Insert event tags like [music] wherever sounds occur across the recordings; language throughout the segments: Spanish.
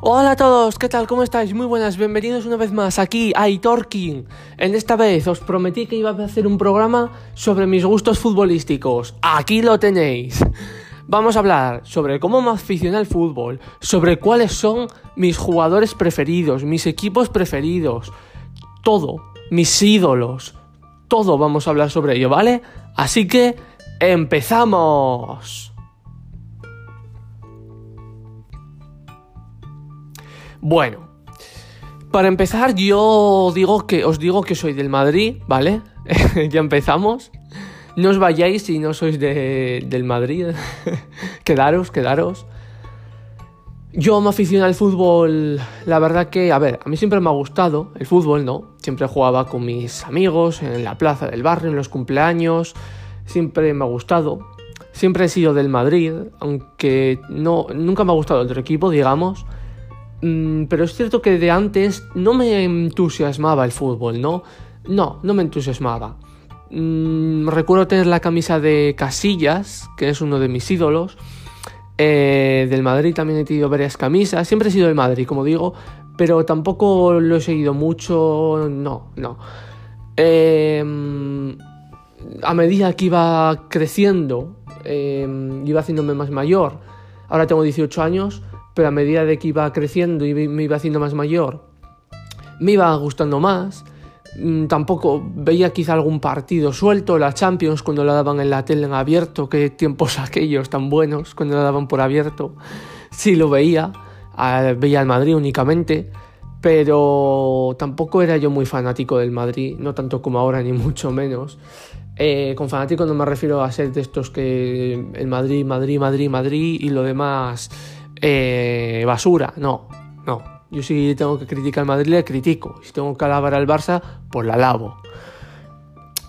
Hola a todos, ¿qué tal? ¿Cómo estáis? Muy buenas, bienvenidos una vez más aquí a Itorking. En esta vez os prometí que iba a hacer un programa sobre mis gustos futbolísticos. Aquí lo tenéis. Vamos a hablar sobre cómo me aficiona al fútbol, sobre cuáles son mis jugadores preferidos, mis equipos preferidos, todo, mis ídolos, todo vamos a hablar sobre ello, ¿vale? Así que empezamos. Bueno, para empezar yo digo que os digo que soy del Madrid, ¿vale? [laughs] ya empezamos. No os vayáis si no sois de, del Madrid. [laughs] quedaros, quedaros. Yo me aficiono al fútbol, la verdad que, a ver, a mí siempre me ha gustado el fútbol, ¿no? Siempre jugaba con mis amigos en la plaza del barrio, en los cumpleaños, siempre me ha gustado. Siempre he sido del Madrid, aunque no, nunca me ha gustado otro equipo, digamos. Mm, pero es cierto que de antes no me entusiasmaba el fútbol, ¿no? No, no me entusiasmaba. Mm, recuerdo tener la camisa de Casillas, que es uno de mis ídolos. Eh, del Madrid también he tenido varias camisas. Siempre he sido del Madrid, como digo, pero tampoco lo he seguido mucho. No, no. Em, a medida que iba creciendo, em, iba haciéndome más mayor. Ahora tengo 18 años pero a medida de que iba creciendo y me iba haciendo más mayor, me iba gustando más. Mm, tampoco veía quizá algún partido suelto, la Champions cuando la daban en la tele en abierto, qué tiempos [laughs] aquellos tan buenos cuando la daban por abierto. Sí lo veía, veía al Madrid únicamente, pero tampoco era yo muy fanático del Madrid, no tanto como ahora ni [laughs] mucho menos. Eh, con fanático no me refiero a ser de estos que el Madrid, Madrid, Madrid, Madrid y lo demás eh, basura. No, no. Yo si tengo que criticar al Madrid, le critico. Si tengo que alabar al Barça, pues la alabo.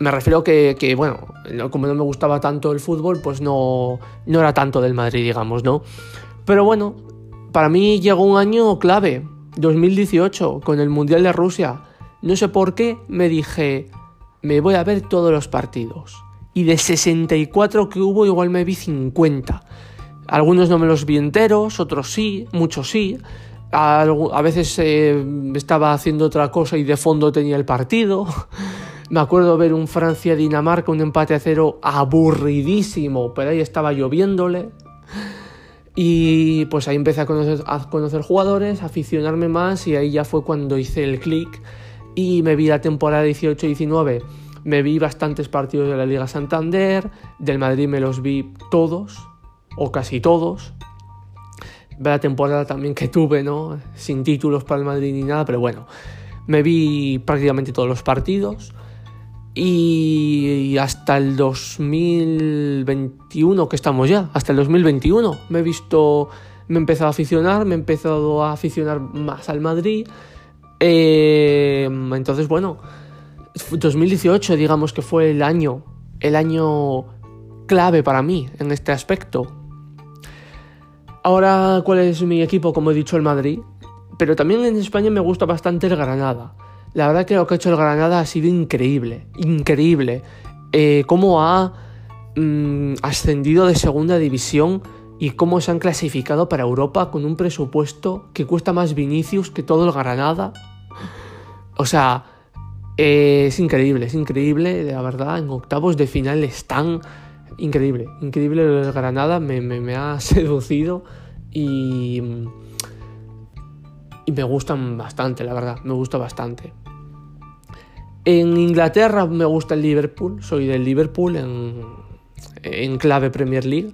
Me refiero que, que, bueno, como no me gustaba tanto el fútbol, pues no, no era tanto del Madrid, digamos, ¿no? Pero bueno, para mí llegó un año clave, 2018, con el Mundial de Rusia. No sé por qué me dije, me voy a ver todos los partidos. Y de 64 que hubo, igual me vi 50. Algunos no me los vi enteros, otros sí, muchos sí. A, veces eh, estaba haciendo otra cosa y de fondo tenía el partido. [laughs] Me acuerdo ver un Francia-Dinamarca, un empate a cero aburridísimo, pero ahí estaba lloviéndole. Y pues ahí empecé a conocer, a conocer jugadores, a aficionarme más y ahí ya fue cuando hice el clic y me vi la temporada 18-19. Me vi bastantes partidos de la Liga Santander, del Madrid me los vi todos, o casi todos. La temporada también que tuve, ¿no? Sin títulos para el Madrid ni nada, pero bueno, me vi prácticamente todos los partidos. Y hasta el 2021, que estamos ya, hasta el 2021, me he visto, me he empezado a aficionar, me he empezado a aficionar más al Madrid. Eh, entonces, bueno, 2018 digamos que fue el año, el año clave para mí en este aspecto. Ahora, ¿cuál es mi equipo? Como he dicho, el Madrid. Pero también en España me gusta bastante el Granada. La verdad que lo que ha hecho el Granada ha sido increíble. Increíble. Eh, cómo ha mm, ascendido de segunda división y cómo se han clasificado para Europa con un presupuesto que cuesta más Vinicius que todo el Granada. O sea, eh, es increíble, es increíble, la verdad. En octavos de final están increíble, increíble el Granada, me, me, ha [laughs] seducido y, y me gustan bastante, la verdad, me gusta bastante. En Inglaterra me gusta el Liverpool, soy del Liverpool en, en clave Premier League.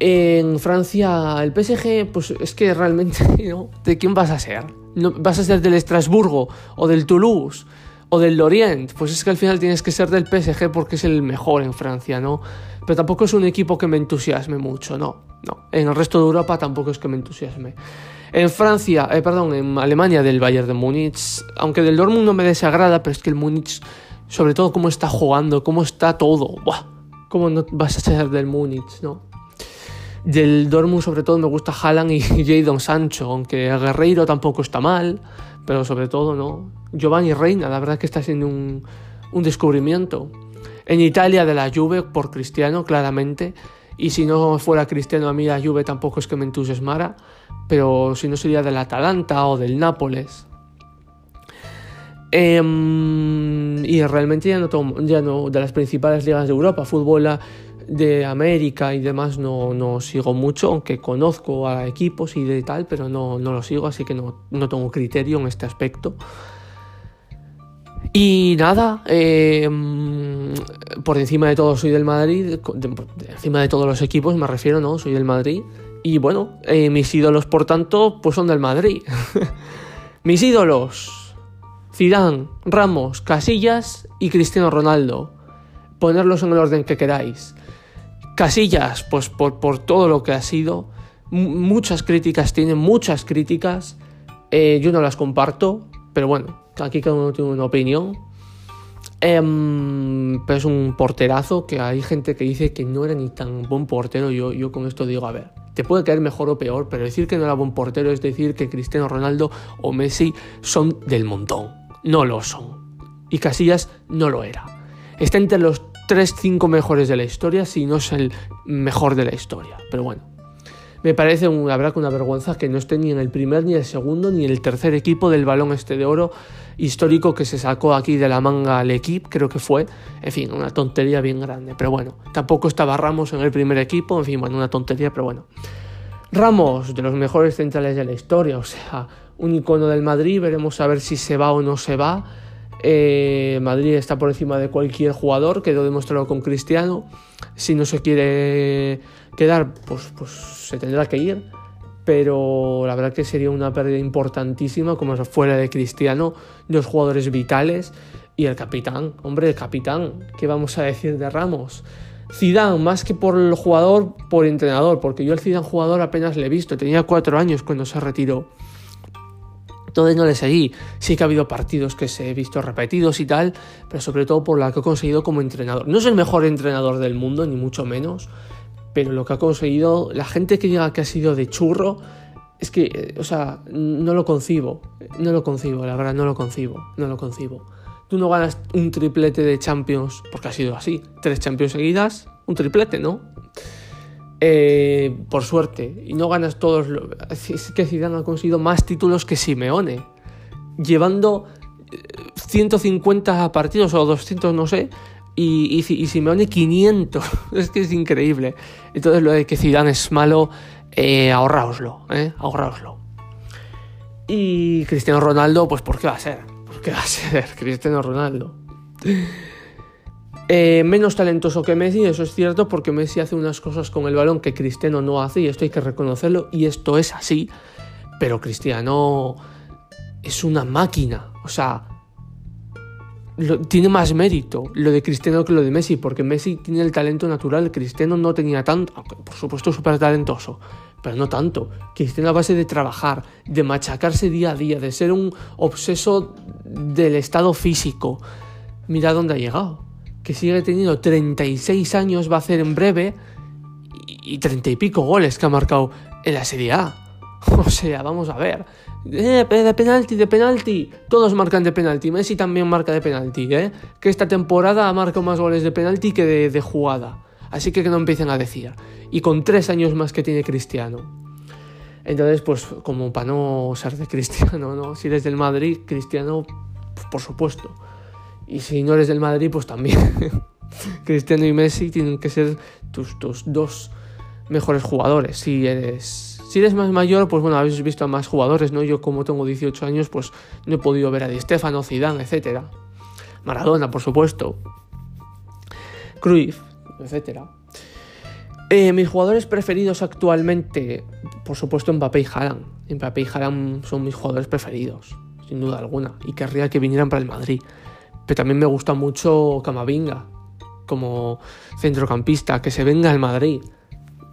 En Francia, el PSG, pues es que realmente, [laughs] ¿no? ¿De quién vas a ser? ¿No, ¿Vas a ser del Estrasburgo o del Toulouse? O del Lorient, pues es que al final tienes que ser del PSG porque es el mejor en Francia, ¿no? Pero tampoco es un equipo que me entusiasme mucho, no, no. En el resto de Europa tampoco es que me entusiasme. En Francia, eh, perdón, en Alemania del Bayern de Múnich, aunque del Dortmund no me desagrada, pero es que el Múnich, sobre todo cómo está jugando, cómo está todo, ¡buah! ¿Cómo no vas a ser del Múnich, no? Del Dortmund sobre todo me gusta Haaland y [laughs] Jadon Sancho, aunque Guerreiro tampoco está mal, pero sobre todo, ¿no? Giovanni Reina, la verdad que está siendo un, descubrimiento. En Italia de la Juve por Cristiano, claramente. Y si no fuera Cristiano, a mí la Juve tampoco es que me entusiasmara. Pero si no sería del Atalanta o del Nápoles. Em, y realmente ya no, ya no, de las principales ligas de Europa, fútbol de América y demás no, no sigo mucho, aunque conozco a equipos y de tal, pero no, no lo sigo, así que no, no tengo criterio en este aspecto. Y nada, em, por encima de todo soy del Madrid, por encima de todos los equipos me refiero, ¿no? Soy del Madrid. Y bueno, eh, mis ídolos, por tanto, pues son del Madrid. [laughs] mis ídolos. Zidane, Ramos, Casillas y Cristiano Ronaldo. Ponerlos en el orden que queráis. Casillas, pues por, todo lo que ha sido. muchas críticas tiene, muchas críticas. Eh, yo no las comparto, pero bueno, aquí cada uno tiene una opinión. Em, pero es un porterazo que hay gente que dice que no era ni tan buen portero. Yo, yo con esto digo, a ver, te puede caer mejor o peor, pero decir que no era buen portero es decir que Cristiano Ronaldo o Messi son del montón no lo son. Y Casillas no lo era. Está entre los 3-5 mejores de la historia, si no es el mejor de la historia. Pero bueno, me parece una verdad una vergüenza que no esté ni en el primer, ni el segundo, ni en el tercer equipo del balón este de oro histórico que se sacó aquí de la manga al equipo, creo que fue. En fin, una tontería bien grande. Pero bueno, tampoco estaba Ramos en el primer equipo, en fin, bueno, una tontería, pero bueno. Ramos, de los mejores centrales de la historia, o sea, un icono del Madrid, veremos a ver si se va o no se va. Eh, Madrid está por encima de cualquier jugador, quedó demostrado con Cristiano. Si no se quiere quedar, pues, pues se tendrá que ir. Pero la verdad que sería una pérdida importantísima, como fuera de Cristiano, dos jugadores vitales y el capitán. Hombre, el capitán, ¿qué vamos a decir de Ramos? Zidane, más que por el jugador, por entrenador, porque yo el Zidane jugador apenas le he visto, tenía cuatro años cuando se retiró. Entonces no le seguí. Sí que ha habido partidos que se he visto repetidos y tal, pero sobre todo por lo que ha conseguido como entrenador. No es el mejor entrenador del mundo, ni mucho menos, pero lo que ha conseguido, la gente que diga que ha sido de churro, es que, eh, o sea, no lo concibo. No lo concibo, la verdad, no lo concibo. No lo concibo. Tú no ganas un triplete de Champions, porque ha sido así. Tres Champions seguidas, un triplete, ¿no? Eh, por suerte, y no ganas todos. Es que Zidane ha conseguido más títulos que Simeone, llevando 150 eh, partidos o 200, no sé, y, y, Simeone 500. [laughs] es que es increíble. Entonces, lo de que Zidane es malo, eh, ahorraoslo, eh, ahorraoslo. Y Cristiano Ronaldo, pues, ¿por qué va a ser? ¿Por qué va a [laughs] ser Cristiano Ronaldo? Eh, menos talentoso que Messi, eso es cierto, porque Messi hace unas cosas con el balón que Cristiano no hace, y esto hay que reconocerlo, y esto es así. Pero Cristiano es una máquina, o sea, tiene más mérito lo de Cristiano que lo de Messi, porque Messi tiene el talento natural, Cristiano no tenía tanto, aunque por supuesto súper talentoso, pero no tanto. Cristiano a base de trabajar, de machacarse día a día, de ser un obseso del estado físico. Mira dónde ha llegado que sigue teniendo 36 años, va a hacer en breve, y, 30 y pico goles que ha marcado en la Serie A. [laughs] O sea, vamos a ver. Eh, de penalti, de penalti. Todos marcan de penalti. Messi también marca de penalti, ¿eh? Que esta temporada ha marcado más goles de penalti que de, jugada. Así que que no empiecen a decir. Y con tres años más que tiene Cristiano. Entonces, pues, como para no ser de Cristiano, ¿no? Si eres del Madrid, Cristiano, pues, por supuesto. Y si no eres del Madrid, pues también. [laughs] Cristiano y Messi tienen que ser tus, dos mejores jugadores. Si eres, si eres más mayor, pues bueno, habéis visto a más jugadores, ¿no? Yo como tengo 18 años, pues no he podido ver a Di Stefano, Zidane, etc. Maradona, por supuesto. Cruyff, etc. Eh, mis jugadores preferidos actualmente, por supuesto Mbappé y Haaland. Mbappé y Haaland son mis jugadores preferidos, sin duda alguna. Y querría que vinieran para el Madrid. Pero también me gusta mucho Camavinga como centrocampista, que se venga al Madrid.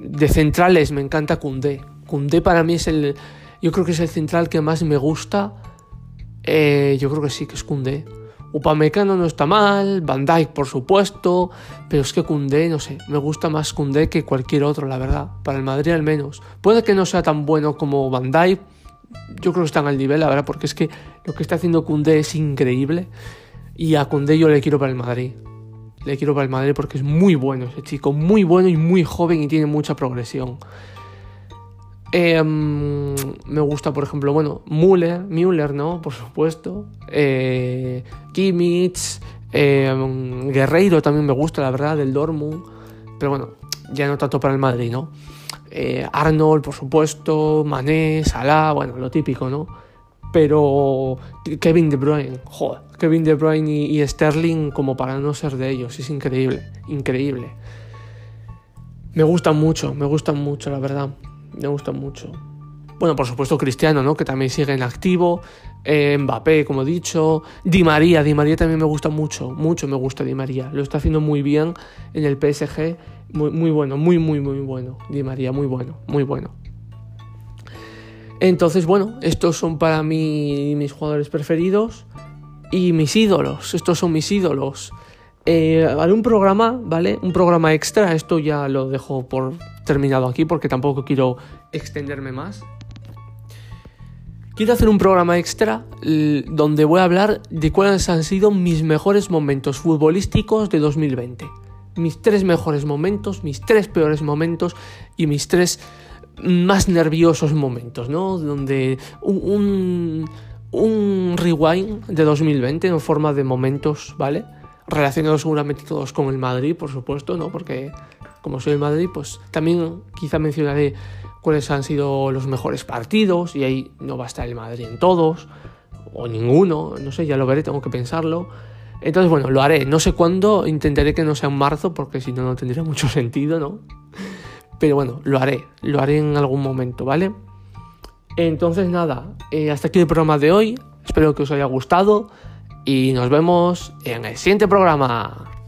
De centrales me encanta Cundé. Cundé para mí es el. Yo creo que es el central que más me gusta. Eh, yo creo que sí, que es Cundé. Upamecano no está mal, Van Dijk por supuesto, pero es que Cundé, no sé, me gusta más Cundé que cualquier otro, la verdad, para el Madrid al menos. Puede que no sea tan bueno como Van Dijk, yo creo que están al nivel, la verdad, porque es que lo que está haciendo Cundé es increíble. Y a Cundé yo le quiero para el Madrid. Le quiero para el Madrid porque es muy bueno ese chico, muy bueno y muy joven y tiene mucha progresión. Em, me gusta, por ejemplo, bueno, Müller, Müller, ¿no? Por supuesto. Eh, Kimmich, em, Guerreiro también me gusta, la verdad, del Dortmund. Pero bueno, ya no tanto para el Madrid, ¿no? Eh, Arnold, por supuesto, Mané, Salah, bueno, lo típico, ¿no? Pero Kevin De Bruyne, Kevin De Bruyne y, y Sterling como para no ser de ellos, es increíble, increíble. Me gustan mucho, me gustan mucho, la verdad me gusta mucho. Bueno, por supuesto Cristiano, ¿no? Que también sigue en activo. Eh, Mbappé, como he dicho. Di María, Di María también me gusta mucho, mucho me gusta Di María. Lo está haciendo muy bien en el PSG. Muy, muy bueno, muy, muy, muy bueno. Di María, muy bueno, muy bueno. Entonces, bueno, estos son para mí mis jugadores preferidos y mis ídolos. Estos son mis ídolos. Eh, haré un programa, ¿vale? Un programa extra. Esto ya lo dejo por terminado aquí porque tampoco quiero extenderme más. Quiero hacer un programa extra donde voy a hablar de cuáles han sido mis mejores momentos futbolísticos de 2020. Mis tres mejores momentos, mis tres peores momentos y mis tres más nerviosos momentos, ¿no? Donde un, un, rewind de 2020 en forma de momentos, ¿vale? Relacionados seguramente todos con el Madrid, por supuesto, ¿no? Porque como soy el Madrid, pues también quizá mencionaré cuáles han sido los mejores partidos y ahí no va a estar el Madrid en todos o ninguno, no sé, ya lo veré, tengo que pensarlo. Entonces, bueno, lo haré, no sé cuándo, intentaré que no sea en marzo porque si no, no tendría [laughs] mucho sentido, ¿no? Pero bueno, lo haré, lo haré en algún momento, ¿vale? Entonces, nada, eh, hasta aquí el programa de hoy, espero que os haya gustado y nos vemos en el siguiente programa.